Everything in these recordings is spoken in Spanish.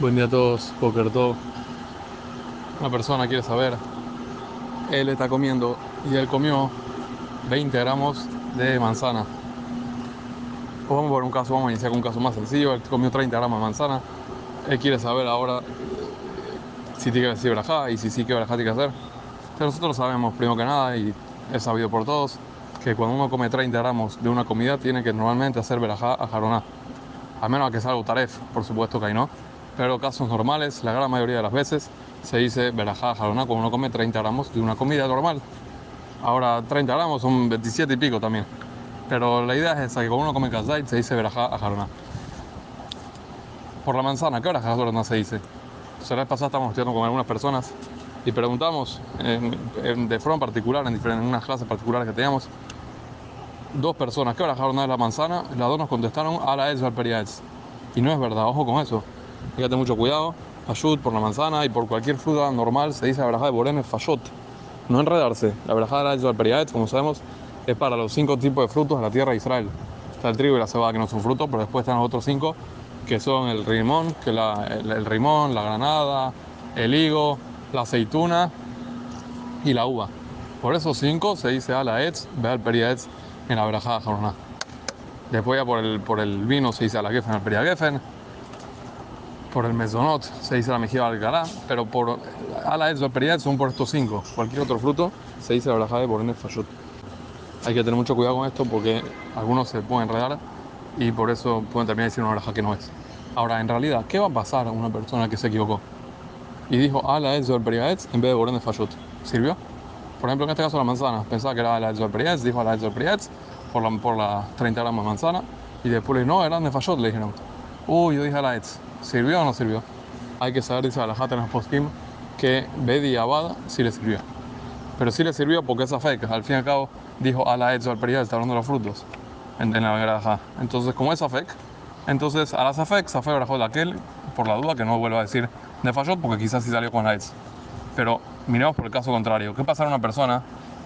Buen día a todos, Poker. Una persona quiere saber, él está comiendo y él comió 20 gramos de manzana. Pues vamos por un caso, vamos a iniciar con un caso más sencillo. Él comió 30 gramos de manzana. Él quiere saber ahora si tiene que decir brajá y si sí que brajá tiene que hacer. Nosotros sabemos, primero que nada, y es sabido por todos, que cuando uno come 30 gramos de una comida tiene que normalmente hacer verajá a jaroná. A menos que sea algo taref, por supuesto que hay no pero casos normales, la gran mayoría de las veces se dice verajá jaroná cuando uno come 30 gramos de una comida normal. Ahora 30 gramos son 27 y pico también. Pero la idea es esa, que cuando uno come kazait se dice verajá a jaroná. Por la manzana, ¿qué hora jaroná se dice? la vez pasada estábamos estudiando con algunas personas y preguntamos de forma particular, en, diferentes, unas clases particulares que teníamos, dos personas, ¿qué hora jaroná es la manzana? Las dos nos contestaron a la es Y no es verdad, ojo con eso. Fíjate mucho cuidado. Ayud por la manzana y por cualquier fruta normal se dice la de Borene Fayot. No enredarse. La verajá de la Periaet, como sabemos, es para los cinco tipos de frutos de la tierra de Israel. Está el trigo y la cebada que no son frutos, pero después están los otros cinco que son el rimón, que la, el, rimón, la granada, el higo, la aceituna y la uva. Por esos cinco se dice a la etz, ve al periaetz en la verajá de Después ya por el, por el vino se dice a la gefen, al periagefen por el mesonot se dice la mejilla algará, pero por ala es son por estos cinco. Cualquier otro fruto se dice la braja de el fayot. Hay que tener mucho cuidado con esto porque algunos se pueden enredar y por eso pueden terminar decir una braja que no es. Ahora, en realidad, ¿qué va a pasar a una persona que se equivocó? Y dijo ala es en vez de borene fayot. ¿Sirvió? Por ejemplo, en este caso la manzana. Pensaba que era ala es dijo ala es por, la, por las 30 gramos de manzana y después no, eran de le dijeron. Uy, yo dije ala etz. ¿Sirvió o no sirvió? Hay que saber, dice Alajat en los postim, que Bedi Abada sí le sirvió. Pero sí le sirvió porque esa fe, al fin y al cabo dijo a la hecho al periodo, está hablando de los frutos en, la granja. Entonces, como es Afek, entonces a la Safek, Safek brajo de aquel, por la duda que no vuelva a decir de Fayot, porque quizás sí salió con la Etz. Pero miremos por el caso contrario. ¿Qué pasa a una persona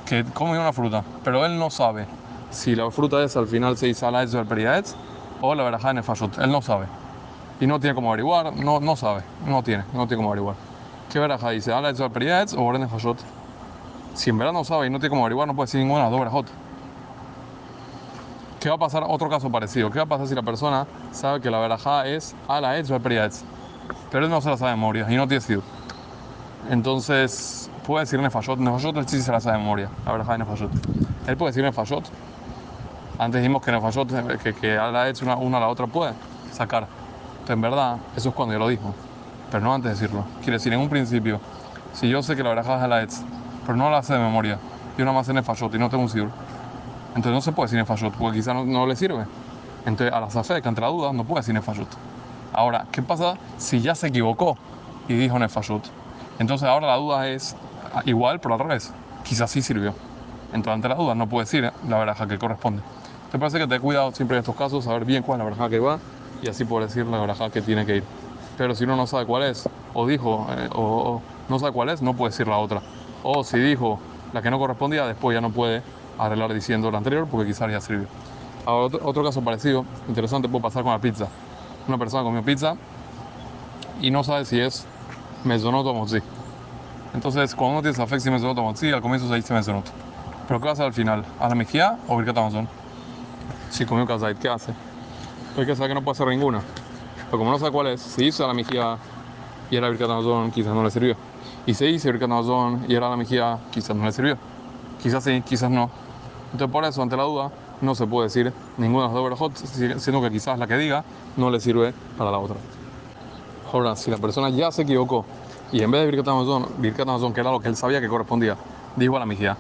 que come una fruta, pero él no sabe si la fruta es al final se dice a la Etz o al o la verajá en el? Él no sabe y no tiene cómo averiguar, no, no sabe, no tiene, no tiene cómo averiguar. ¿Qué veraja dice? ¿Ala de o orden de Si en verdad no sabe y no tiene cómo averiguar, no puede decir ninguna de las dos ¿Qué va a pasar? Otro caso parecido. ¿Qué va a pasar si la persona sabe que la verajá es ala o Pero él no se la sabe de memoria y no tiene sido. Entonces, puede decir nefayot. Nefayot sí se la sabe de memoria, la verajá de nefayot. Él puede decir nefayot. Antes dijimos que nefayot, que, que ala una, una a la otra puede sacar en verdad, eso es cuando yo lo dijo, pero no antes de decirlo. Quiere decir, en un principio, si yo sé que la verajá es la etz, pero no la sé de memoria, y una más en el y no tengo un sir, entonces no se puede decir en fashot, porque quizá no, le sirve. Entonces, a la safé, que entre la duda, no puede decir en fashot. Ahora, ¿qué pasa si ya se equivocó y dijo en fashot? Entonces, ahora la duda es igual, pero al revés. Quizás sí sirvió. Entonces, ante la duda, no puede decir la veraja que corresponde. Te parece que te he cuidado siempre en estos casos, saber bien cuál es la veraja que va y así por decir la verajá que tiene que ir. Pero si uno no sabe cuál es, o dijo, eh, o, no sabe cuál es, no puede decir la otra. O si dijo la que no correspondía, después ya no puede arreglar diciendo la anterior porque quizás ya sirvió. Ahora, otro, caso parecido, interesante, puede pasar con la pizza. Una persona comió pizza y no sabe si es mesonoto o mozzi. Entonces, cuando uno tiene esa si mesonoto o mozzi, al comienzo se dice mesonoto. Pero ¿qué va a hacer al final? ¿A la mejía o birkat amazon? Si comió kazait, ¿qué hace? Hay que saber que no puede hacer ninguna. Pero como no sabe cuál es, si hizo la mejilla y era Birkat Amazon, quizás no le sirvió. Y si hizo Birkat Amazon y era la mejilla, quizás no le sirvió. Quizás sí, quizás no. Entonces por eso, ante la duda, no se puede decir ninguna de las dos siendo que quizás la que diga no le sirve para la otra. Ahora, si la persona ya se equivocó y en vez de Birkat Amazon, Birkat Amazon, que era lo que él sabía que correspondía, dijo a la mejilla.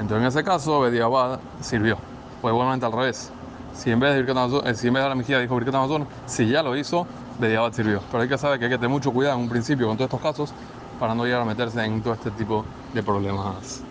Entonces en ese caso, Bediabad sirvió. Pues igualmente al revés si en vez de Birkat eh, la mejilla dijo Birkat Amazon, si ya lo hizo, de Diabat sirvió. Pero hay que saber que hay que tener mucho cuidado en un principio con todos estos casos para no llegar a meterse en todo este tipo de problemas.